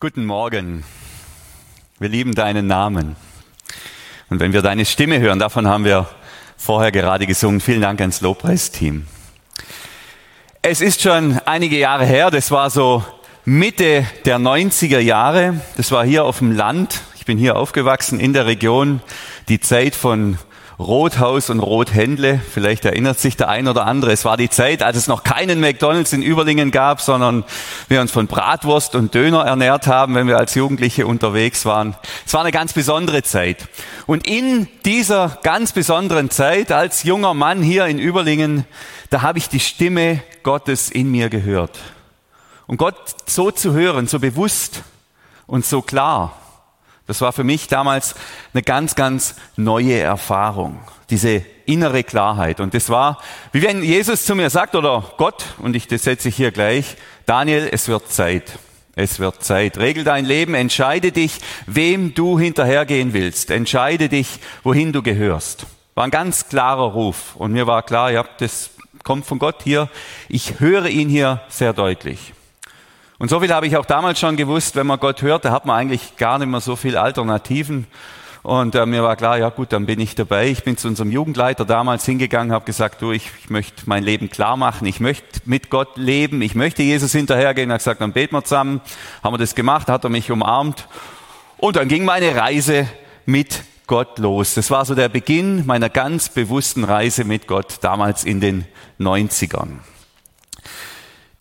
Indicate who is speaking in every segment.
Speaker 1: Guten Morgen. Wir lieben deinen Namen. Und wenn wir deine Stimme hören, davon haben wir vorher gerade gesungen. Vielen Dank ans Lobpreisteam. Es ist schon einige Jahre her, das war so Mitte der 90er Jahre. Das war hier auf dem Land. Ich bin hier aufgewachsen in der Region. Die Zeit von Rothaus und Rothändle. Vielleicht erinnert sich der ein oder andere. Es war die Zeit, als es noch keinen McDonalds in Überlingen gab, sondern wir uns von Bratwurst und Döner ernährt haben, wenn wir als Jugendliche unterwegs waren. Es war eine ganz besondere Zeit. Und in dieser ganz besonderen Zeit, als junger Mann hier in Überlingen, da habe ich die Stimme Gottes in mir gehört. Und Gott so zu hören, so bewusst und so klar, das war für mich damals eine ganz, ganz neue Erfahrung, diese innere Klarheit. Und das war, wie wenn Jesus zu mir sagt, oder Gott, und ich, das setze ich hier gleich, Daniel, es wird Zeit. Es wird Zeit. Regel dein Leben, entscheide dich, wem du hinterhergehen willst. Entscheide dich, wohin du gehörst. War ein ganz klarer Ruf. Und mir war klar, ja, das kommt von Gott hier. Ich höre ihn hier sehr deutlich. Und so viel habe ich auch damals schon gewusst, wenn man Gott hört, da hat man eigentlich gar nicht mehr so viele Alternativen. Und äh, mir war klar, ja gut, dann bin ich dabei. Ich bin zu unserem Jugendleiter damals hingegangen, habe gesagt, du, ich, ich möchte mein Leben klar machen, ich möchte mit Gott leben, ich möchte Jesus hinterhergehen. Er hat gesagt, dann beten wir zusammen. Haben wir das gemacht, hat er mich umarmt. Und dann ging meine Reise mit Gott los. Das war so der Beginn meiner ganz bewussten Reise mit Gott damals in den 90ern.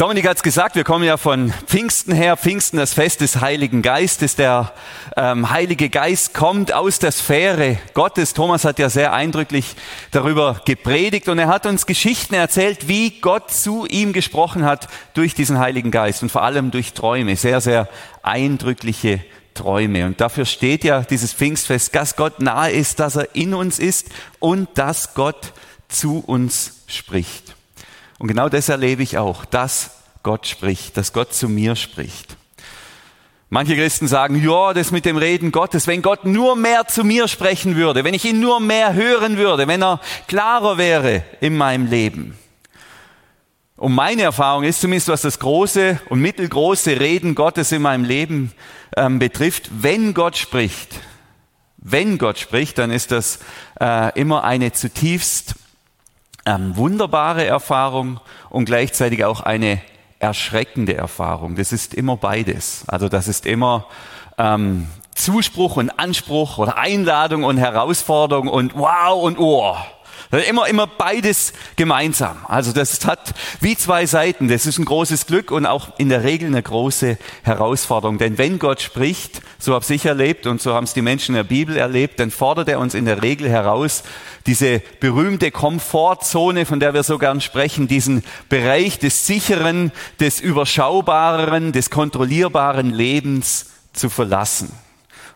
Speaker 1: Dominik hat es gesagt, wir kommen ja von Pfingsten her. Pfingsten, das Fest des Heiligen Geistes. Der ähm, Heilige Geist kommt aus der Sphäre Gottes. Thomas hat ja sehr eindrücklich darüber gepredigt und er hat uns Geschichten erzählt, wie Gott zu ihm gesprochen hat durch diesen Heiligen Geist und vor allem durch Träume. Sehr, sehr eindrückliche Träume. Und dafür steht ja dieses Pfingstfest, dass Gott nahe ist, dass er in uns ist und dass Gott zu uns spricht. Und genau das erlebe ich auch, dass Gott spricht, dass Gott zu mir spricht. Manche Christen sagen, ja, das mit dem Reden Gottes, wenn Gott nur mehr zu mir sprechen würde, wenn ich ihn nur mehr hören würde, wenn er klarer wäre in meinem Leben. Und meine Erfahrung ist zumindest, was das große und mittelgroße Reden Gottes in meinem Leben ähm, betrifft, wenn Gott spricht, wenn Gott spricht, dann ist das äh, immer eine zutiefst ähm, wunderbare Erfahrung und gleichzeitig auch eine erschreckende Erfahrung. Das ist immer beides. Also das ist immer ähm, Zuspruch und Anspruch oder Einladung und Herausforderung und Wow und Oh. Immer, immer beides gemeinsam. Also das hat wie zwei Seiten. Das ist ein großes Glück und auch in der Regel eine große Herausforderung. Denn wenn Gott spricht, so habe ich erlebt und so haben es die Menschen in der Bibel erlebt, dann fordert er uns in der Regel heraus, diese berühmte Komfortzone, von der wir so gern sprechen, diesen Bereich des sicheren, des überschaubaren, des kontrollierbaren Lebens zu verlassen.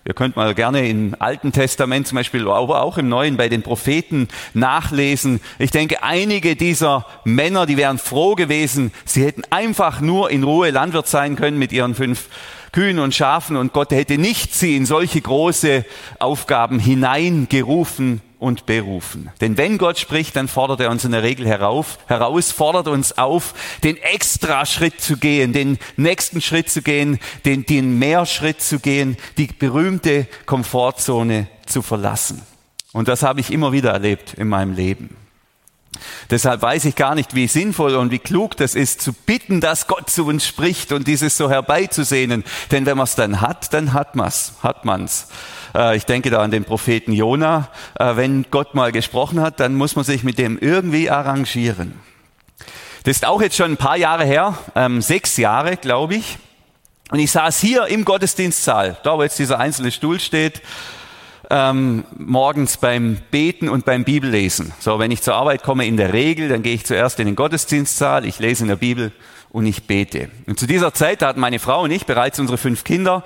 Speaker 1: Ihr könnt mal gerne im Alten Testament zum Beispiel, aber auch im Neuen bei den Propheten nachlesen. Ich denke, einige dieser Männer, die wären froh gewesen, sie hätten einfach nur in Ruhe Landwirt sein können mit ihren fünf Kühen und Schafen und Gott hätte nicht sie in solche große Aufgaben hineingerufen und berufen. Denn wenn Gott spricht, dann fordert er uns in der Regel herauf, heraus, fordert uns auf, den extra Schritt zu gehen, den nächsten Schritt zu gehen, den, den Mehrschritt zu gehen, die berühmte Komfortzone zu verlassen. Und das habe ich immer wieder erlebt in meinem Leben. Deshalb weiß ich gar nicht, wie sinnvoll und wie klug das ist, zu bitten, dass Gott zu uns spricht und dieses so herbeizusehnen. Denn wenn man es dann hat, dann hat man's, hat man's. Äh, ich denke da an den Propheten Jona. Äh, wenn Gott mal gesprochen hat, dann muss man sich mit dem irgendwie arrangieren. Das ist auch jetzt schon ein paar Jahre her, ähm, sechs Jahre, glaube ich. Und ich saß hier im Gottesdienstsaal, da wo jetzt dieser einzelne Stuhl steht, ähm, morgens beim Beten und beim Bibellesen. So, wenn ich zur Arbeit komme, in der Regel, dann gehe ich zuerst in den Gottesdienstsaal, ich lese in der Bibel und ich bete. Und zu dieser Zeit hatten meine Frau und ich bereits unsere fünf Kinder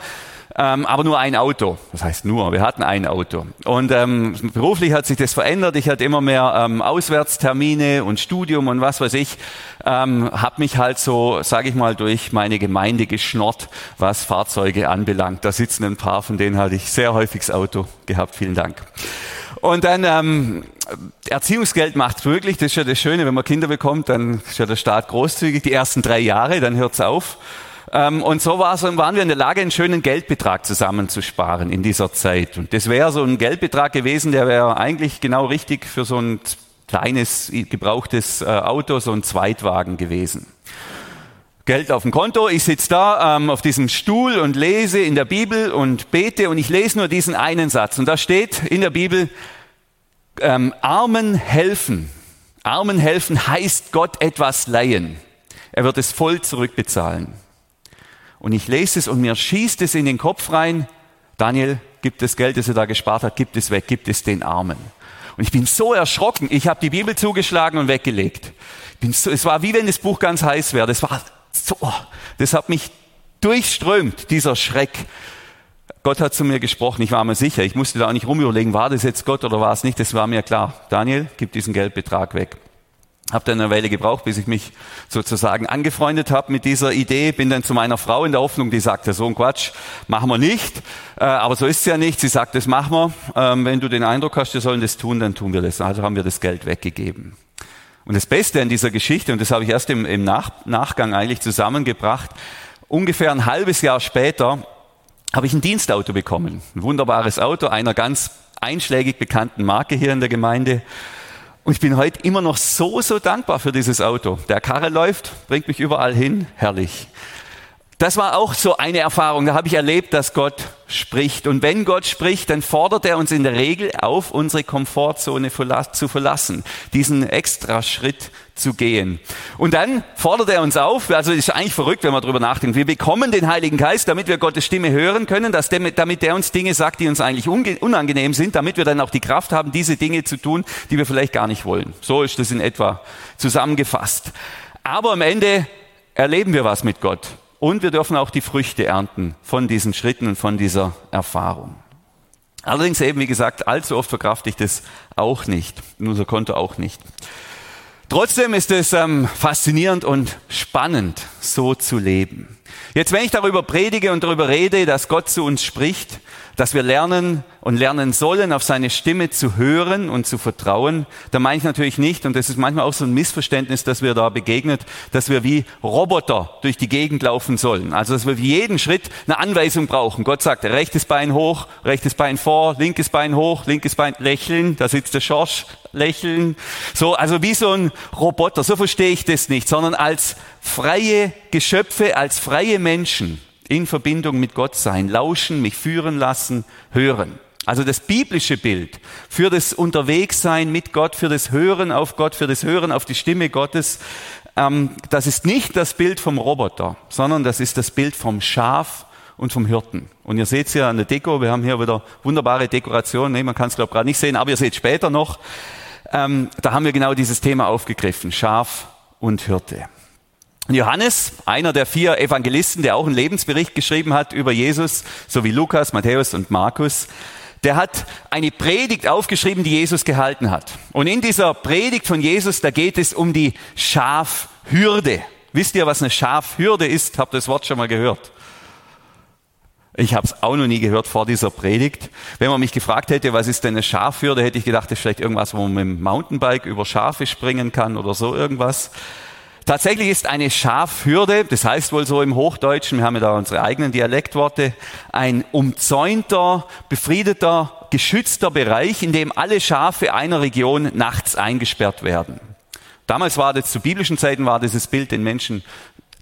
Speaker 1: ähm, aber nur ein Auto. Das heißt nur, wir hatten ein Auto. Und ähm, beruflich hat sich das verändert. Ich hatte immer mehr ähm, Auswärtstermine und Studium und was weiß ich. Ähm, habe mich halt so, sage ich mal, durch meine Gemeinde geschnort, was Fahrzeuge anbelangt. Da sitzen ein paar, von denen hatte ich sehr häufig das Auto gehabt. Vielen Dank. Und dann ähm, Erziehungsgeld macht wirklich, das ist ja das Schöne, wenn man Kinder bekommt, dann ist ja der Staat großzügig, die ersten drei Jahre, dann hört's auf. Ähm, und so waren wir in der Lage, einen schönen Geldbetrag zusammenzusparen in dieser Zeit. Und das wäre so ein Geldbetrag gewesen, der wäre eigentlich genau richtig für so ein kleines gebrauchtes äh, Auto, so ein Zweitwagen gewesen. Geld auf dem Konto, ich sitze da ähm, auf diesem Stuhl und lese in der Bibel und bete und ich lese nur diesen einen Satz. Und da steht in der Bibel, ähm, Armen helfen. Armen helfen heißt Gott etwas leihen. Er wird es voll zurückbezahlen. Und ich lese es und mir schießt es in den Kopf rein, Daniel, gibt das Geld, das er da gespart hat, gibt es weg, gibt es den Armen. Und ich bin so erschrocken, ich habe die Bibel zugeschlagen und weggelegt. So, es war wie wenn das Buch ganz heiß wäre. Das war so, das hat mich durchströmt, dieser Schreck. Gott hat zu mir gesprochen, ich war mir sicher, ich musste da auch nicht rumüberlegen, war das jetzt Gott oder war es nicht, das war mir klar. Daniel, gib diesen Geldbetrag weg. Hab dann eine Weile gebraucht, bis ich mich sozusagen angefreundet habe mit dieser Idee. Bin dann zu meiner Frau in der Hoffnung, die sagte, so ein Quatsch, machen wir nicht. Äh, aber so ist es ja nicht. Sie sagt, das machen wir. Ähm, wenn du den Eindruck hast, wir sollen das tun, dann tun wir das. Also haben wir das Geld weggegeben. Und das Beste an dieser Geschichte, und das habe ich erst im, im Nach Nachgang eigentlich zusammengebracht, ungefähr ein halbes Jahr später habe ich ein Dienstauto bekommen. Ein wunderbares Auto einer ganz einschlägig bekannten Marke hier in der Gemeinde. Und ich bin heute immer noch so, so dankbar für dieses Auto. Der Karre läuft, bringt mich überall hin, herrlich. Das war auch so eine Erfahrung, da habe ich erlebt, dass Gott spricht. Und wenn Gott spricht, dann fordert er uns in der Regel auf, unsere Komfortzone zu verlassen, diesen extra Schritt zu gehen. Und dann fordert er uns auf, also ist eigentlich verrückt, wenn man darüber nachdenkt. Wir bekommen den Heiligen Geist, damit wir Gottes Stimme hören können, dass der, damit der uns Dinge sagt, die uns eigentlich unangenehm sind, damit wir dann auch die Kraft haben, diese Dinge zu tun, die wir vielleicht gar nicht wollen. So ist das in etwa zusammengefasst. Aber am Ende erleben wir was mit Gott. Und wir dürfen auch die Früchte ernten von diesen Schritten und von dieser Erfahrung. Allerdings eben, wie gesagt, allzu oft verkrafte ich das auch nicht, unser Konto auch nicht. Trotzdem ist es ähm, faszinierend und spannend, so zu leben. Jetzt, wenn ich darüber predige und darüber rede, dass Gott zu uns spricht, dass wir lernen und lernen sollen, auf seine Stimme zu hören und zu vertrauen, da meine ich natürlich nicht, und das ist manchmal auch so ein Missverständnis, dass wir da begegnet, dass wir wie Roboter durch die Gegend laufen sollen. Also, dass wir für jeden Schritt eine Anweisung brauchen. Gott sagt, rechtes Bein hoch, rechtes Bein vor, linkes Bein hoch, linkes Bein lächeln, da sitzt der Schorsch, lächeln. So, also wie so ein Roboter, so verstehe ich das nicht, sondern als freie Geschöpfe, als freie Menschen in Verbindung mit Gott sein, lauschen, mich führen lassen, hören. Also das biblische Bild für das Unterwegssein mit Gott, für das Hören auf Gott, für das Hören auf die Stimme Gottes, ähm, das ist nicht das Bild vom Roboter, sondern das ist das Bild vom Schaf und vom Hirten. Und ihr seht es ja an der Deko, wir haben hier wieder wunderbare Dekoration, nee, man kann es glaube gerade nicht sehen, aber ihr seht später noch, ähm, da haben wir genau dieses Thema aufgegriffen, Schaf und Hirte. Johannes, einer der vier Evangelisten, der auch einen Lebensbericht geschrieben hat über Jesus, so wie Lukas, Matthäus und Markus, der hat eine Predigt aufgeschrieben, die Jesus gehalten hat. Und in dieser Predigt von Jesus, da geht es um die Schafhürde. Wisst ihr, was eine Schafhürde ist? Habt ihr das Wort schon mal gehört? Ich habe es auch noch nie gehört vor dieser Predigt. Wenn man mich gefragt hätte, was ist denn eine Schafhürde, hätte ich gedacht, das ist vielleicht irgendwas, wo man mit dem Mountainbike über Schafe springen kann oder so irgendwas. Tatsächlich ist eine Schafhürde, das heißt wohl so im Hochdeutschen, wir haben ja da unsere eigenen Dialektworte, ein umzäunter, befriedeter, geschützter Bereich, in dem alle Schafe einer Region nachts eingesperrt werden. Damals war das, zu biblischen Zeiten war dieses Bild den Menschen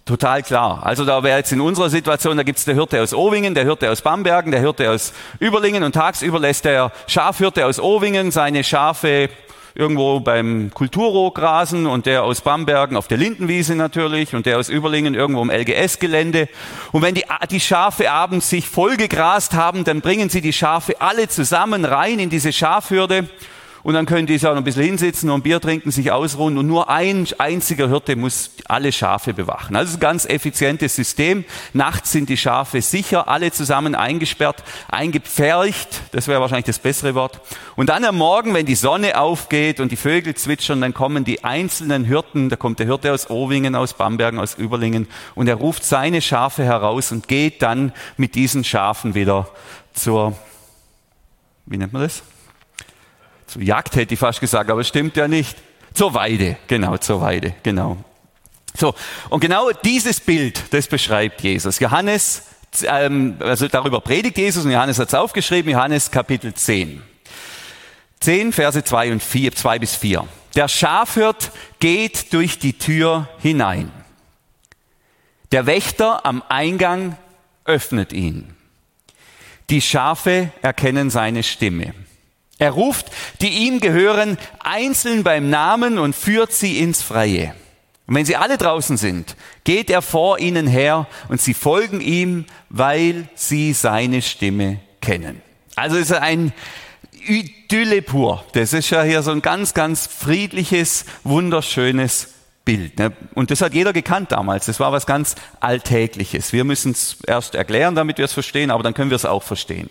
Speaker 1: total klar. Also da wäre jetzt in unserer Situation, da gibt's der Hirte aus Owingen, der Hirte aus Bambergen, der Hirte aus Überlingen und tagsüber lässt der Schafhirte aus Owingen seine Schafe irgendwo beim Kulturroh grasen und der aus Bambergen auf der Lindenwiese natürlich und der aus Überlingen irgendwo im LGS-Gelände. Und wenn die, die Schafe abends sich vollgegrast haben, dann bringen sie die Schafe alle zusammen rein in diese Schafhürde und dann können die sich auch noch ein bisschen hinsitzen und Bier trinken, sich ausruhen und nur ein einziger Hirte muss alle Schafe bewachen. Also ein ganz effizientes System. Nachts sind die Schafe sicher, alle zusammen eingesperrt, eingepfercht, das wäre wahrscheinlich das bessere Wort. Und dann am Morgen, wenn die Sonne aufgeht und die Vögel zwitschern, dann kommen die einzelnen Hirten, da kommt der Hirte aus Owingen, aus Bambergen, aus Überlingen und er ruft seine Schafe heraus und geht dann mit diesen Schafen wieder zur, wie nennt man das? Jagd hätte ich fast gesagt, aber stimmt ja nicht. Zur Weide, genau, zur Weide, genau. So, und genau dieses Bild, das beschreibt Jesus. Johannes, ähm, also darüber predigt Jesus und Johannes hat es aufgeschrieben, Johannes Kapitel 10. 10, Verse 2 und 4, 2 bis 4. Der Schafhirt geht durch die Tür hinein. Der Wächter am Eingang öffnet ihn. Die Schafe erkennen seine Stimme. Er ruft die ihm gehören einzeln beim Namen und führt sie ins Freie. Und wenn sie alle draußen sind, geht er vor ihnen her und sie folgen ihm, weil sie seine Stimme kennen. Also ist er ein Idylle pur. Das ist ja hier so ein ganz, ganz friedliches, wunderschönes Bild. Ne? Und das hat jeder gekannt damals. Das war was ganz Alltägliches. Wir müssen es erst erklären, damit wir es verstehen, aber dann können wir es auch verstehen.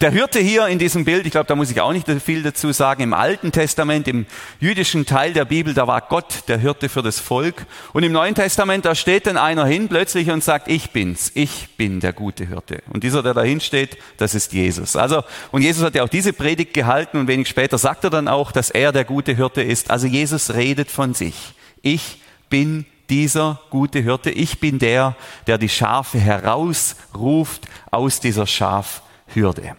Speaker 1: Der Hirte hier in diesem Bild, ich glaube, da muss ich auch nicht viel dazu sagen, im Alten Testament, im jüdischen Teil der Bibel, da war Gott der Hirte für das Volk. Und im Neuen Testament, da steht dann einer hin plötzlich und sagt, ich bin's, ich bin der gute Hirte. Und dieser, der da hinsteht, das ist Jesus. Also, und Jesus hat ja auch diese Predigt gehalten und wenig später sagt er dann auch, dass er der gute Hirte ist. Also Jesus redet von sich. Ich bin dieser gute Hirte. Ich bin der, der die Schafe herausruft aus dieser Schaf Hürde.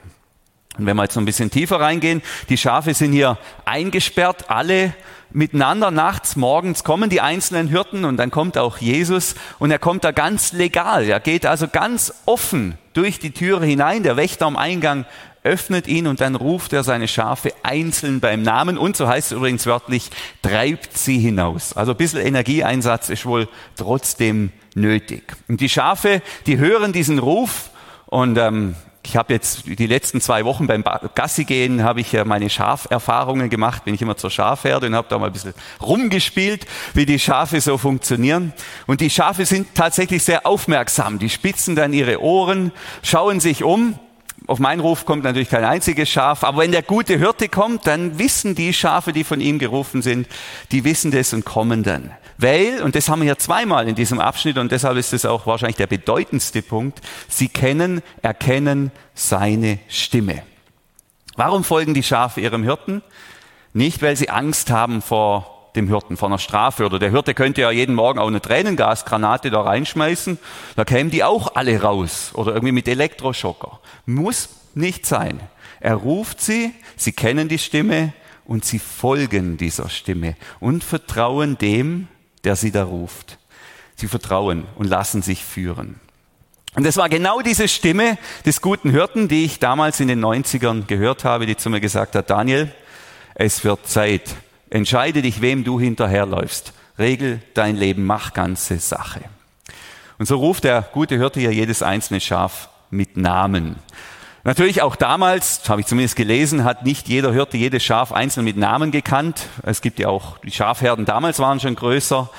Speaker 1: Und wenn wir jetzt noch ein bisschen tiefer reingehen, die Schafe sind hier eingesperrt, alle miteinander nachts, morgens kommen die einzelnen Hirten und dann kommt auch Jesus und er kommt da ganz legal. Er geht also ganz offen durch die Türe hinein. Der Wächter am Eingang öffnet ihn und dann ruft er seine Schafe einzeln beim Namen und so heißt es übrigens wörtlich, treibt sie hinaus. Also ein bisschen Energieeinsatz ist wohl trotzdem nötig. Und die Schafe, die hören diesen Ruf und ähm, ich habe jetzt die letzten zwei Wochen beim Gassi gehen, habe ich ja meine Schaferfahrungen gemacht, bin ich immer zur Schafherde und habe da mal ein bisschen rumgespielt, wie die Schafe so funktionieren. Und die Schafe sind tatsächlich sehr aufmerksam. Die spitzen dann ihre Ohren, schauen sich um. Auf meinen Ruf kommt natürlich kein einziges Schaf, aber wenn der gute Hirte kommt, dann wissen die Schafe, die von ihm gerufen sind, die wissen das und kommen dann. Weil, und das haben wir hier zweimal in diesem Abschnitt und deshalb ist es auch wahrscheinlich der bedeutendste Punkt, sie kennen, erkennen seine Stimme. Warum folgen die Schafe ihrem Hirten? Nicht, weil sie Angst haben vor dem Hirten, vor einer Strafe. Oder der Hirte könnte ja jeden Morgen auch eine Tränengasgranate da reinschmeißen. Da kämen die auch alle raus. Oder irgendwie mit Elektroschocker. Muss nicht sein. Er ruft sie, sie kennen die Stimme und sie folgen dieser Stimme und vertrauen dem, der sie da ruft. Sie vertrauen und lassen sich führen. Und es war genau diese Stimme des guten Hirten, die ich damals in den 90ern gehört habe, die zu mir gesagt hat, Daniel, es wird Zeit. Entscheide dich, wem du hinterherläufst. Regel dein Leben, mach ganze Sache. Und so ruft der gute Hirte hier jedes einzelne Schaf mit Namen. Natürlich auch damals, habe ich zumindest gelesen, hat nicht jeder Hirte jedes Schaf einzeln mit Namen gekannt. Es gibt ja auch, die Schafherden damals waren schon größer.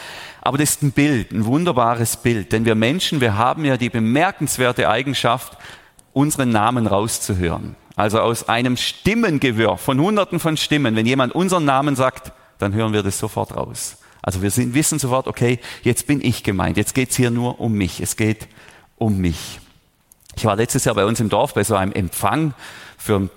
Speaker 1: Aber das ist ein Bild, ein wunderbares Bild. Denn wir Menschen, wir haben ja die bemerkenswerte Eigenschaft, unseren Namen rauszuhören. Also aus einem Stimmengewirr von hunderten von Stimmen. Wenn jemand unseren Namen sagt, dann hören wir das sofort raus. Also wir sind, wissen sofort, okay, jetzt bin ich gemeint. Jetzt geht's hier nur um mich. Es geht um mich. Ich war letztes Jahr bei uns im Dorf bei so einem Empfang. Für,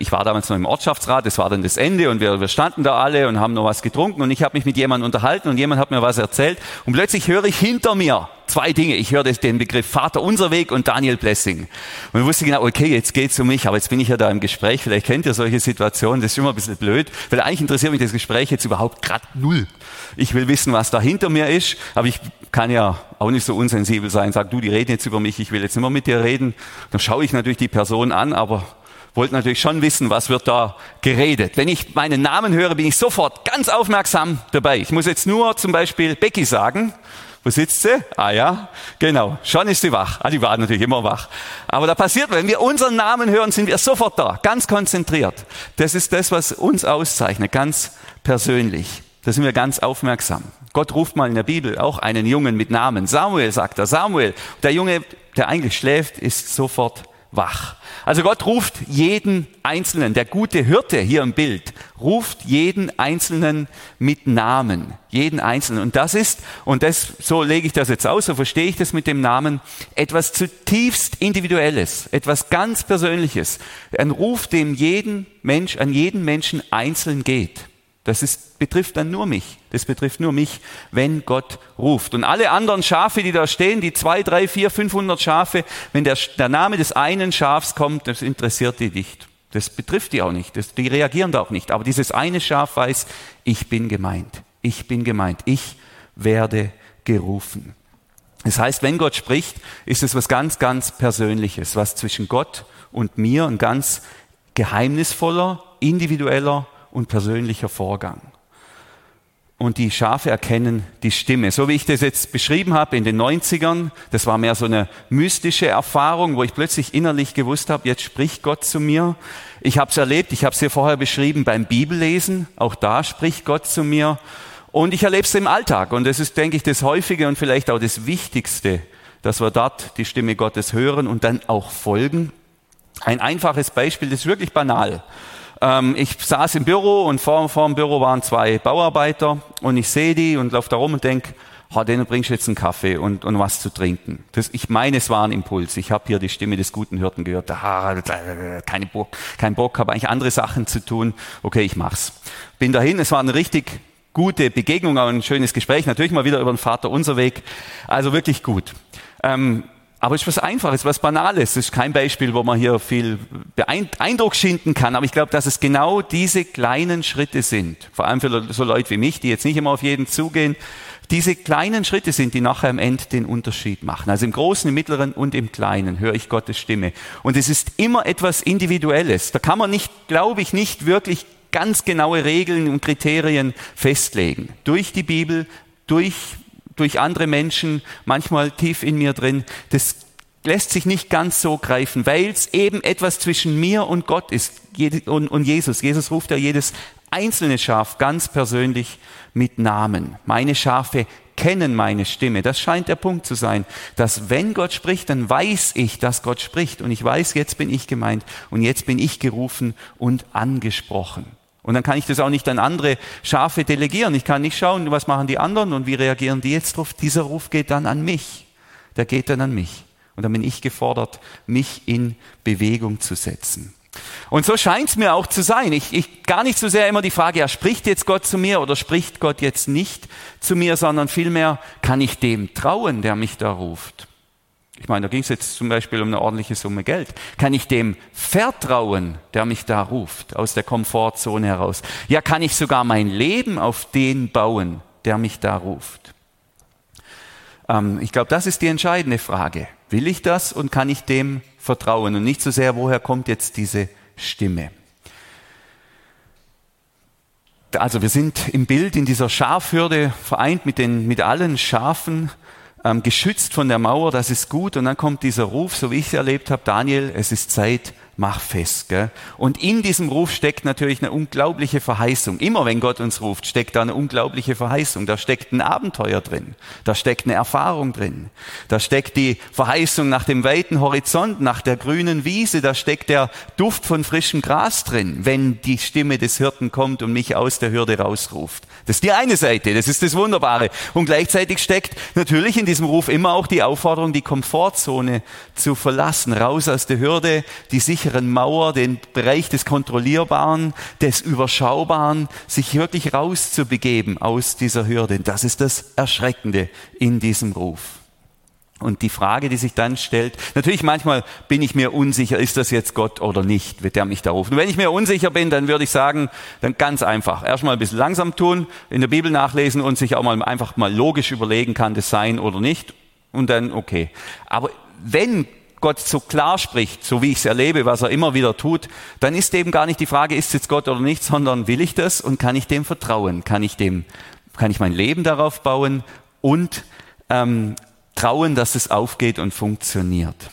Speaker 1: ich war damals noch im Ortschaftsrat, das war dann das Ende und wir, wir standen da alle und haben noch was getrunken und ich habe mich mit jemandem unterhalten und jemand hat mir was erzählt und plötzlich höre ich hinter mir zwei Dinge. Ich höre den Begriff Vater unser Weg und Daniel Blessing. Und ich wusste genau, okay, jetzt geht's um mich, aber jetzt bin ich ja da im Gespräch. Vielleicht kennt ihr solche Situationen, das ist immer ein bisschen blöd, weil eigentlich interessiert mich das Gespräch jetzt überhaupt gerade null. Ich will wissen, was da hinter mir ist, aber ich kann ja auch nicht so unsensibel sein, sag du, die reden jetzt über mich, ich will jetzt nicht mehr mit dir reden. Dann schaue ich natürlich die Person an, aber wollte natürlich schon wissen, was wird da geredet. Wenn ich meinen Namen höre, bin ich sofort ganz aufmerksam dabei. Ich muss jetzt nur zum Beispiel Becky sagen wo sitzt sie? Ah ja, genau. Schon ist sie wach. Ah, die war natürlich immer wach. Aber da passiert, wenn wir unseren Namen hören, sind wir sofort da, ganz konzentriert. Das ist das, was uns auszeichnet, ganz persönlich. Da sind wir ganz aufmerksam. Gott ruft mal in der Bibel auch einen Jungen mit Namen. Samuel sagt er. Samuel. Der Junge, der eigentlich schläft, ist sofort wach. Also Gott ruft jeden Einzelnen, der gute Hirte hier im Bild, ruft jeden Einzelnen mit Namen, jeden Einzelnen. Und das ist, und das, so lege ich das jetzt aus, so verstehe ich das mit dem Namen, etwas zutiefst Individuelles, etwas ganz Persönliches. Ein Ruf, dem jeden Mensch, an jeden Menschen einzeln geht. Das ist, betrifft dann nur mich. Das betrifft nur mich, wenn Gott ruft. Und alle anderen Schafe, die da stehen, die zwei, drei, vier, 500 Schafe, wenn der, der Name des einen Schafs kommt, das interessiert die nicht. Das betrifft die auch nicht. Das, die reagieren da auch nicht. Aber dieses eine Schaf weiß, ich bin gemeint. Ich bin gemeint. Ich werde gerufen. Das heißt, wenn Gott spricht, ist es was ganz, ganz Persönliches, was zwischen Gott und mir ein ganz geheimnisvoller, individueller und persönlicher Vorgang. Und die Schafe erkennen die Stimme. So wie ich das jetzt beschrieben habe in den 90ern, das war mehr so eine mystische Erfahrung, wo ich plötzlich innerlich gewusst habe, jetzt spricht Gott zu mir. Ich habe es erlebt, ich habe es hier vorher beschrieben beim Bibellesen, auch da spricht Gott zu mir. Und ich erlebe es im Alltag. Und das ist, denke ich, das Häufige und vielleicht auch das Wichtigste, dass wir dort die Stimme Gottes hören und dann auch folgen. Ein einfaches Beispiel, das ist wirklich banal. Ähm, ich saß im Büro und vor, vor dem Büro waren zwei Bauarbeiter und ich sehe die und laufe da rum und denke, oh, denen bringst du jetzt einen Kaffee und, und was zu trinken. Das, ich meine, es war ein Impuls. Ich habe hier die Stimme des guten Hirten gehört. Ah, keine Bock, kein Bock, habe eigentlich andere Sachen zu tun. Okay, ich mach's. Bin dahin. Es war eine richtig gute Begegnung, auch ein schönes Gespräch. Natürlich mal wieder über den Vater unser Weg. Also wirklich gut. Ähm, aber es ist was Einfaches, was Banales. Es ist kein Beispiel, wo man hier viel Eindruck schinden kann. Aber ich glaube, dass es genau diese kleinen Schritte sind. Vor allem für so Leute wie mich, die jetzt nicht immer auf jeden zugehen. Diese kleinen Schritte sind, die nachher am Ende den Unterschied machen. Also im Großen, im Mittleren und im Kleinen höre ich Gottes Stimme. Und es ist immer etwas Individuelles. Da kann man nicht, glaube ich, nicht wirklich ganz genaue Regeln und Kriterien festlegen. Durch die Bibel, durch durch andere Menschen, manchmal tief in mir drin, das lässt sich nicht ganz so greifen, weil es eben etwas zwischen mir und Gott ist und Jesus. Jesus ruft ja jedes einzelne Schaf ganz persönlich mit Namen. Meine Schafe kennen meine Stimme. Das scheint der Punkt zu sein, dass wenn Gott spricht, dann weiß ich, dass Gott spricht und ich weiß, jetzt bin ich gemeint und jetzt bin ich gerufen und angesprochen. Und dann kann ich das auch nicht an andere Schafe delegieren. Ich kann nicht schauen, was machen die anderen und wie reagieren die jetzt drauf. Dieser Ruf geht dann an mich. Der geht dann an mich. Und dann bin ich gefordert, mich in Bewegung zu setzen. Und so scheint es mir auch zu sein. Ich, ich gar nicht so sehr immer die Frage, ja, spricht jetzt Gott zu mir oder spricht Gott jetzt nicht zu mir, sondern vielmehr, kann ich dem trauen, der mich da ruft? Ich meine, da ging es jetzt zum Beispiel um eine ordentliche Summe Geld. Kann ich dem vertrauen, der mich da ruft, aus der Komfortzone heraus? Ja, kann ich sogar mein Leben auf den bauen, der mich da ruft? Ähm, ich glaube, das ist die entscheidende Frage. Will ich das und kann ich dem vertrauen? Und nicht so sehr, woher kommt jetzt diese Stimme? Also wir sind im Bild in dieser Schafhürde vereint mit, den, mit allen Schafen ähm, geschützt von der Mauer, das ist gut. Und dann kommt dieser Ruf, so wie ich es erlebt habe, Daniel, es ist Zeit, mach fest. Gell? Und in diesem Ruf steckt natürlich eine unglaubliche Verheißung. Immer wenn Gott uns ruft, steckt da eine unglaubliche Verheißung. Da steckt ein Abenteuer drin. Da steckt eine Erfahrung drin. Da steckt die Verheißung nach dem weiten Horizont, nach der grünen Wiese. Da steckt der Duft von frischem Gras drin, wenn die Stimme des Hirten kommt und mich aus der Hürde rausruft. Das ist die eine Seite. Das ist das Wunderbare. Und gleichzeitig steckt natürlich in diesem Ruf immer auch die Aufforderung, die Komfortzone zu verlassen. Raus aus der Hürde, die sich sicheren Mauer, den Bereich des Kontrollierbaren, des Überschaubaren, sich wirklich rauszubegeben aus dieser Hürde. Das ist das Erschreckende in diesem Ruf. Und die Frage, die sich dann stellt, natürlich manchmal bin ich mir unsicher, ist das jetzt Gott oder nicht, wird der mich da rufen. Und wenn ich mir unsicher bin, dann würde ich sagen, dann ganz einfach. Erstmal ein bisschen langsam tun, in der Bibel nachlesen und sich auch mal einfach mal logisch überlegen, kann das sein oder nicht. Und dann okay. Aber wenn Gott so klar spricht, so wie ich es erlebe, was er immer wieder tut, dann ist eben gar nicht die Frage, ist es jetzt Gott oder nicht, sondern will ich das und kann ich dem vertrauen? Kann ich dem, kann ich mein Leben darauf bauen und ähm, trauen, dass es aufgeht und funktioniert?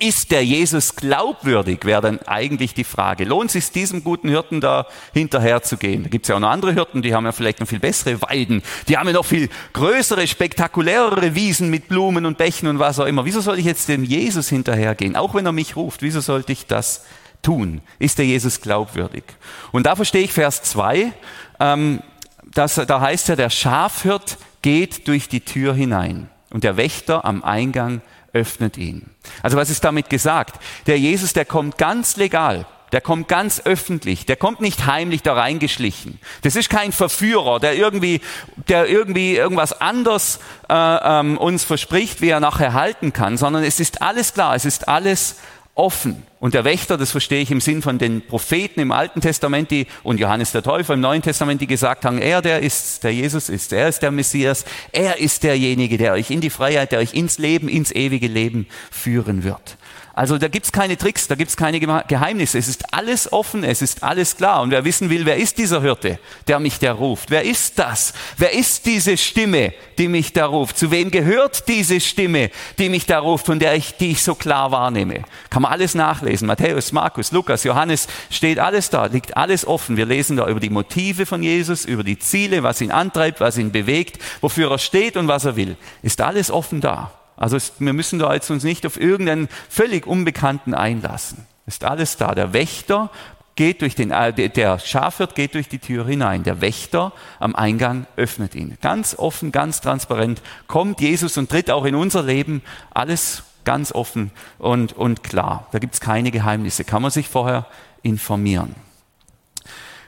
Speaker 1: Ist der Jesus glaubwürdig, wäre dann eigentlich die Frage. Lohnt es sich diesem guten Hirten da hinterher zu gehen? Da gibt es ja auch noch andere Hirten, die haben ja vielleicht noch viel bessere Weiden. Die haben ja noch viel größere, spektakulärere Wiesen mit Blumen und Bächen und was auch immer. Wieso soll ich jetzt dem Jesus hinterhergehen? Auch wenn er mich ruft, wieso sollte ich das tun? Ist der Jesus glaubwürdig? Und da verstehe ich Vers 2, ähm, dass, da heißt ja, der Schafhirt geht durch die Tür hinein und der Wächter am Eingang öffnet ihn. Also was ist damit gesagt? Der Jesus, der kommt ganz legal Der kommt ganz öffentlich. Der kommt nicht heimlich da reingeschlichen. Das ist kein Verführer, der irgendwie, der irgendwie irgendwas anders äh, ähm, uns verspricht, wie er nachher halten kann, sondern es ist alles klar. Es ist alles offen. Und der Wächter, das verstehe ich im Sinn von den Propheten im Alten Testament die, und Johannes der Täufer im Neuen Testament, die gesagt haben, er der ist, der Jesus ist, er ist der Messias, er ist derjenige, der euch in die Freiheit, der euch ins Leben, ins ewige Leben führen wird. Also da gibt's keine Tricks, da gibt's keine Geheimnisse. Es ist alles offen, es ist alles klar. Und wer wissen will, wer ist dieser Hirte, der mich da ruft? Wer ist das? Wer ist diese Stimme, die mich da ruft? Zu wem gehört diese Stimme, die mich da ruft, von der ich, die ich so klar wahrnehme? Kann man alles nachlesen. Matthäus, Markus, Lukas, Johannes, steht alles da, liegt alles offen. Wir lesen da über die Motive von Jesus, über die Ziele, was ihn antreibt, was ihn bewegt, wofür er steht und was er will. Ist alles offen da. Also es, wir müssen da jetzt uns nicht auf irgendeinen völlig Unbekannten einlassen. Ist alles da. Der Wächter geht durch den, äh, der Schafhirt geht durch die Tür hinein. Der Wächter am Eingang öffnet ihn. Ganz offen, ganz transparent kommt Jesus und tritt auch in unser Leben. Alles ganz offen und, und klar. Da gibt es keine Geheimnisse. Kann man sich vorher informieren.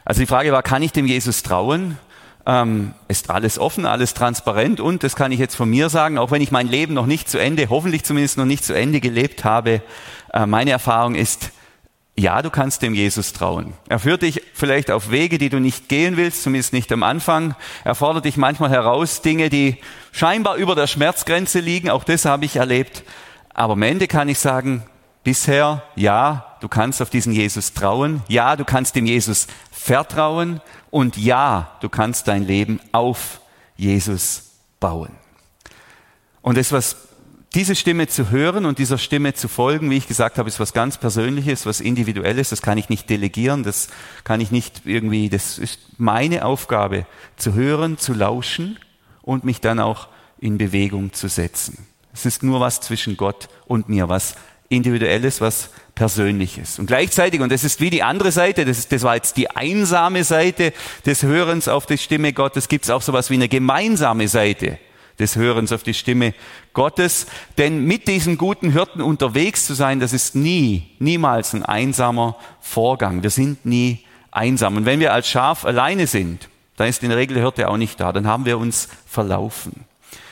Speaker 1: Also die Frage war, kann ich dem Jesus trauen? Ähm, ist alles offen, alles transparent und, das kann ich jetzt von mir sagen, auch wenn ich mein Leben noch nicht zu Ende, hoffentlich zumindest noch nicht zu Ende gelebt habe, äh, meine Erfahrung ist, ja, du kannst dem Jesus trauen. Er führt dich vielleicht auf Wege, die du nicht gehen willst, zumindest nicht am Anfang. Er fordert dich manchmal heraus, Dinge, die scheinbar über der Schmerzgrenze liegen, auch das habe ich erlebt. Aber am Ende kann ich sagen, bisher, ja, du kannst auf diesen Jesus trauen. Ja, du kannst dem Jesus vertrauen. Und ja, du kannst dein Leben auf Jesus bauen. Und das, was diese Stimme zu hören und dieser Stimme zu folgen, wie ich gesagt habe, ist was ganz Persönliches, was Individuelles. Das kann ich nicht delegieren, das kann ich nicht irgendwie, das ist meine Aufgabe, zu hören, zu lauschen und mich dann auch in Bewegung zu setzen. Es ist nur was zwischen Gott und mir, was Individuelles, was Persönliches. Und gleichzeitig, und das ist wie die andere Seite, das, ist, das war jetzt die einsame Seite des Hörens auf die Stimme Gottes, gibt es auch sowas wie eine gemeinsame Seite des Hörens auf die Stimme Gottes. Denn mit diesem guten Hirten unterwegs zu sein, das ist nie, niemals ein einsamer Vorgang. Wir sind nie einsam. Und wenn wir als Schaf alleine sind, dann ist in der Regel der Hirte auch nicht da, dann haben wir uns verlaufen.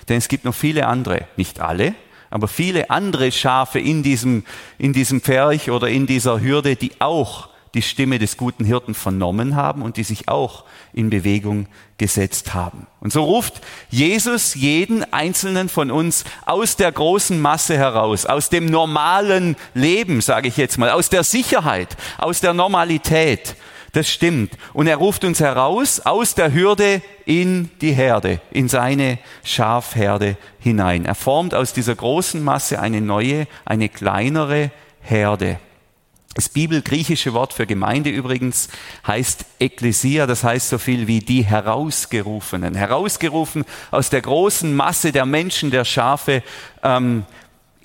Speaker 1: Denn es gibt noch viele andere, nicht alle, aber viele andere Schafe in diesem, in diesem Pferch oder in dieser Hürde, die auch die Stimme des guten Hirten vernommen haben und die sich auch in Bewegung gesetzt haben. Und so ruft Jesus jeden einzelnen von uns aus der großen Masse heraus, aus dem normalen Leben, sage ich jetzt mal, aus der Sicherheit, aus der Normalität das stimmt. Und er ruft uns heraus aus der Hürde in die Herde, in seine Schafherde hinein. Er formt aus dieser großen Masse eine neue, eine kleinere Herde. Das bibelgriechische Wort für Gemeinde übrigens heißt Ekklesia, das heißt so viel wie die Herausgerufenen. Herausgerufen aus der großen Masse der Menschen, der Schafe, ähm,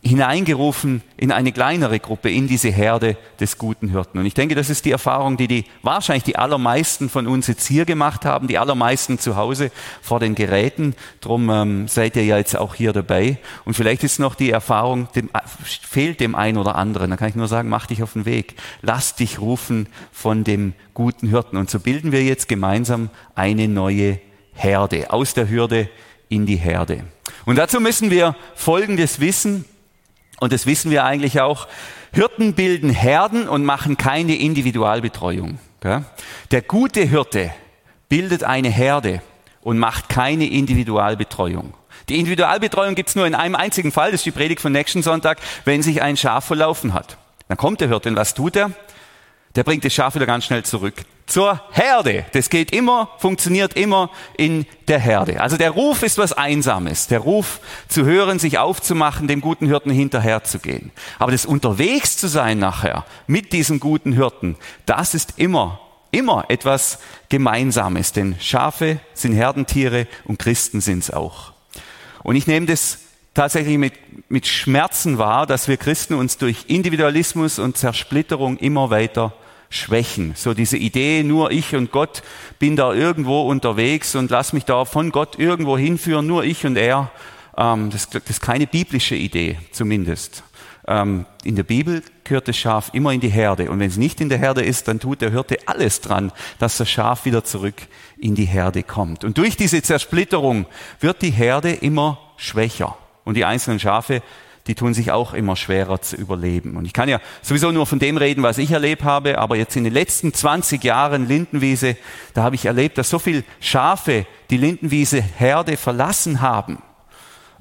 Speaker 1: hineingerufen in eine kleinere Gruppe, in diese Herde des guten Hirten. Und ich denke, das ist die Erfahrung, die, die wahrscheinlich die allermeisten von uns jetzt hier gemacht haben, die allermeisten zu Hause vor den Geräten. Drum ähm, seid ihr ja jetzt auch hier dabei. Und vielleicht ist noch die Erfahrung, dem, äh, fehlt dem einen oder anderen. Da kann ich nur sagen, mach dich auf den Weg. Lass dich rufen von dem guten Hirten. Und so bilden wir jetzt gemeinsam eine neue Herde. Aus der Hürde in die Herde. Und dazu müssen wir Folgendes wissen und das wissen wir eigentlich auch, Hirten bilden Herden und machen keine Individualbetreuung. Der gute Hirte bildet eine Herde und macht keine Individualbetreuung. Die Individualbetreuung gibt es nur in einem einzigen Fall, das ist die Predigt von nächsten Sonntag, wenn sich ein Schaf verlaufen hat. Dann kommt der Hirte und was tut er? Der bringt das Schaf wieder ganz schnell zurück zur Herde. Das geht immer, funktioniert immer in der Herde. Also der Ruf ist was Einsames. Der Ruf zu hören, sich aufzumachen, dem guten Hirten hinterherzugehen. Aber das unterwegs zu sein nachher mit diesem guten Hirten, das ist immer, immer etwas Gemeinsames. Denn Schafe sind Herdentiere und Christen sind es auch. Und ich nehme das tatsächlich mit, mit Schmerzen wahr, dass wir Christen uns durch Individualismus und Zersplitterung immer weiter schwächen. So diese Idee, nur ich und Gott bin da irgendwo unterwegs und lass mich da von Gott irgendwo hinführen, nur ich und er. Ähm, das, das ist keine biblische Idee, zumindest. Ähm, in der Bibel gehört das Schaf immer in die Herde. Und wenn es nicht in der Herde ist, dann tut der Hirte alles dran, dass das Schaf wieder zurück in die Herde kommt. Und durch diese Zersplitterung wird die Herde immer schwächer. Und die einzelnen Schafe, die tun sich auch immer schwerer zu überleben. Und ich kann ja sowieso nur von dem reden, was ich erlebt habe, aber jetzt in den letzten 20 Jahren Lindenwiese, da habe ich erlebt, dass so viele Schafe die Lindenwiese Herde verlassen haben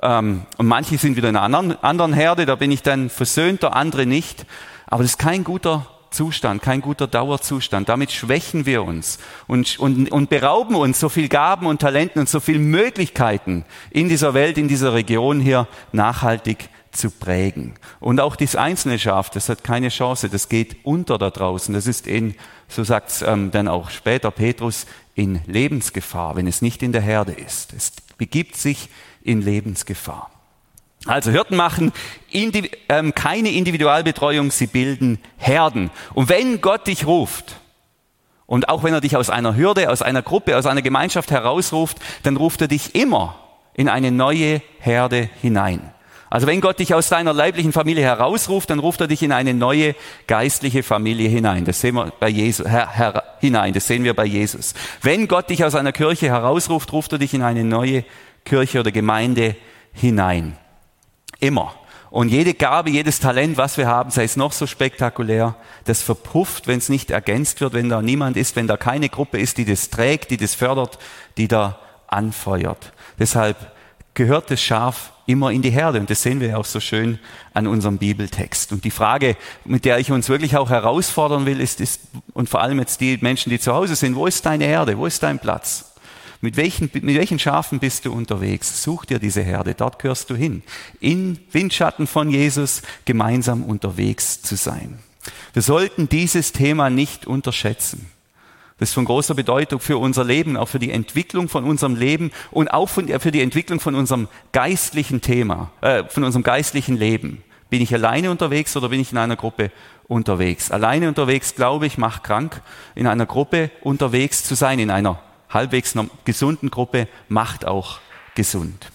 Speaker 1: ähm, und manche sind wieder in einer anderen, anderen Herde, da bin ich dann versöhnter, andere nicht. Aber das ist kein guter Zustand, kein guter Dauerzustand. Damit schwächen wir uns und, und, und berauben uns so viel Gaben und Talenten und so viel Möglichkeiten in dieser Welt, in dieser Region hier nachhaltig zu prägen. Und auch das einzelne Schaf, das hat keine Chance, das geht unter da draußen. Das ist in, so sagt es ähm, dann auch später Petrus, in Lebensgefahr, wenn es nicht in der Herde ist. Es begibt sich in Lebensgefahr. Also Hirten machen indi ähm, keine Individualbetreuung, sie bilden Herden. Und wenn Gott dich ruft, und auch wenn er dich aus einer Hürde, aus einer Gruppe, aus einer Gemeinschaft herausruft, dann ruft er dich immer in eine neue Herde hinein. Also wenn Gott dich aus deiner leiblichen Familie herausruft, dann ruft er dich in eine neue geistliche Familie hinein. Das sehen wir bei Jesus, her, her, hinein. Das sehen wir bei Jesus. Wenn Gott dich aus einer Kirche herausruft, ruft er dich in eine neue Kirche oder Gemeinde hinein. Immer. Und jede Gabe, jedes Talent, was wir haben, sei es noch so spektakulär, das verpufft, wenn es nicht ergänzt wird, wenn da niemand ist, wenn da keine Gruppe ist, die das trägt, die das fördert, die da anfeuert. Deshalb gehört das Schaf immer in die Herde. Und das sehen wir auch so schön an unserem Bibeltext. Und die Frage, mit der ich uns wirklich auch herausfordern will, ist, ist und vor allem jetzt die Menschen, die zu Hause sind, wo ist deine Herde? Wo ist dein Platz? Mit welchen, mit welchen Schafen bist du unterwegs? Such dir diese Herde, dort gehörst du hin. In Windschatten von Jesus gemeinsam unterwegs zu sein. Wir sollten dieses Thema nicht unterschätzen. Das ist von großer Bedeutung für unser Leben, auch für die Entwicklung von unserem Leben und auch für die Entwicklung von unserem geistlichen Thema, äh, von unserem geistlichen Leben. Bin ich alleine unterwegs oder bin ich in einer Gruppe unterwegs? Alleine unterwegs, glaube ich, macht krank. In einer Gruppe unterwegs zu sein, in einer halbwegs gesunden Gruppe macht auch gesund.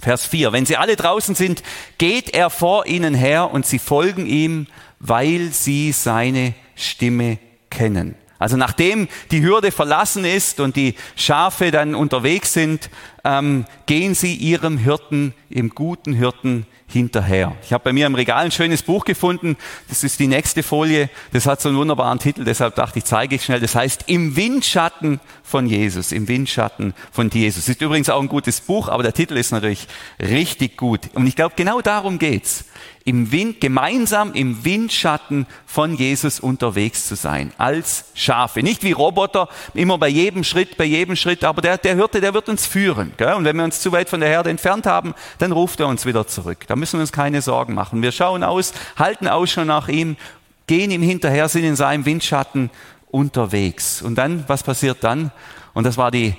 Speaker 1: Vers 4. Wenn sie alle draußen sind, geht er vor ihnen her und sie folgen ihm, weil sie seine Stimme kennen. Also nachdem die Hürde verlassen ist und die Schafe dann unterwegs sind, ähm, gehen sie ihrem Hirten, im guten Hirten hinterher. Ich habe bei mir im Regal ein schönes Buch gefunden. Das ist die nächste Folie. Das hat so einen wunderbaren Titel, deshalb dachte ich, zeige ich schnell. Das heißt Im Windschatten von Jesus. Im Windschatten von Jesus. Ist übrigens auch ein gutes Buch, aber der Titel ist natürlich richtig gut. Und ich glaube, genau darum geht's im Wind, gemeinsam im Windschatten von Jesus unterwegs zu sein, als Schafe. Nicht wie Roboter, immer bei jedem Schritt, bei jedem Schritt, aber der, der Hirte, der wird uns führen. Gell? Und wenn wir uns zu weit von der Herde entfernt haben, dann ruft er uns wieder zurück. Da müssen uns keine Sorgen machen. Wir schauen aus, halten Ausschau nach ihm, gehen ihm hinterher, sind in seinem Windschatten unterwegs. Und dann, was passiert dann? Und das war die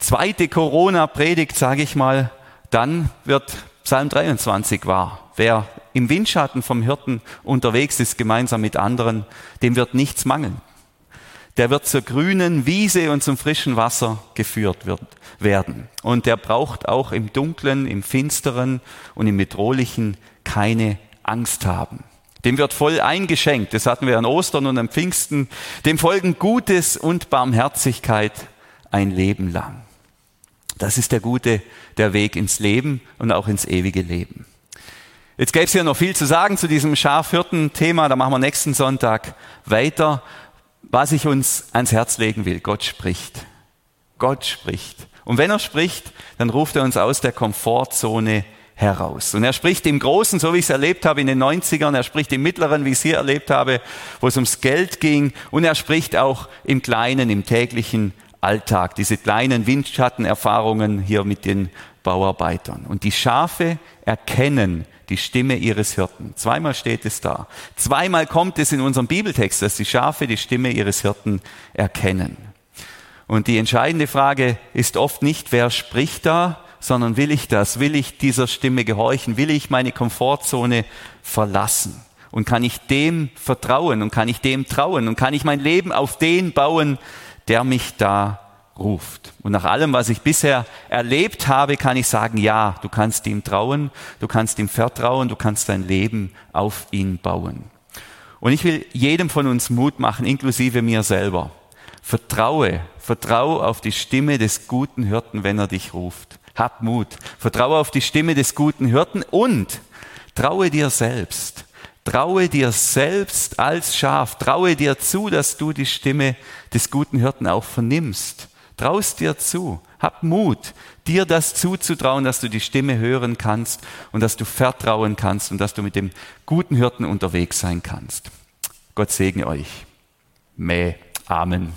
Speaker 1: zweite Corona-Predigt, sage ich mal. Dann wird Psalm 23 wahr. Wer im Windschatten vom Hirten unterwegs ist, gemeinsam mit anderen, dem wird nichts mangeln. Der wird zur grünen Wiese und zum frischen Wasser geführt wird, werden. Und der braucht auch im Dunklen, im Finsteren und im Bedrohlichen keine Angst haben. Dem wird voll eingeschenkt. Das hatten wir an Ostern und am Pfingsten. Dem folgen Gutes und Barmherzigkeit ein Leben lang. Das ist der gute, der Weg ins Leben und auch ins ewige Leben. Jetzt gäbe es hier noch viel zu sagen zu diesem Schafhirten-Thema, da machen wir nächsten Sonntag weiter. Was ich uns ans Herz legen will, Gott spricht. Gott spricht. Und wenn er spricht, dann ruft er uns aus der Komfortzone heraus. Und er spricht im Großen, so wie ich es erlebt habe in den 90ern, er spricht im Mittleren, wie ich es hier erlebt habe, wo es ums Geld ging, und er spricht auch im Kleinen, im täglichen Alltag, diese kleinen Windschattenerfahrungen hier mit den Bauarbeitern. Und die Schafe erkennen die Stimme ihres Hirten. Zweimal steht es da. Zweimal kommt es in unserem Bibeltext, dass die Schafe die Stimme ihres Hirten erkennen. Und die entscheidende Frage ist oft nicht, wer spricht da, sondern will ich das? Will ich dieser Stimme gehorchen? Will ich meine Komfortzone verlassen? Und kann ich dem vertrauen und kann ich dem trauen und kann ich mein Leben auf den bauen, der mich da ruft. Und nach allem, was ich bisher erlebt habe, kann ich sagen, ja, du kannst ihm trauen, du kannst ihm vertrauen, du kannst dein Leben auf ihn bauen. Und ich will jedem von uns Mut machen, inklusive mir selber. Vertraue, vertraue auf die Stimme des guten Hirten, wenn er dich ruft. Hab Mut. Vertraue auf die Stimme des guten Hirten und traue dir selbst. Traue dir selbst als Schaf. Traue dir zu, dass du die Stimme des guten Hirten auch vernimmst. Traust dir zu. Hab Mut, dir das zuzutrauen, dass du die Stimme hören kannst und dass du vertrauen kannst und dass du mit dem guten Hirten unterwegs sein kannst. Gott segne euch. Mäh. Amen.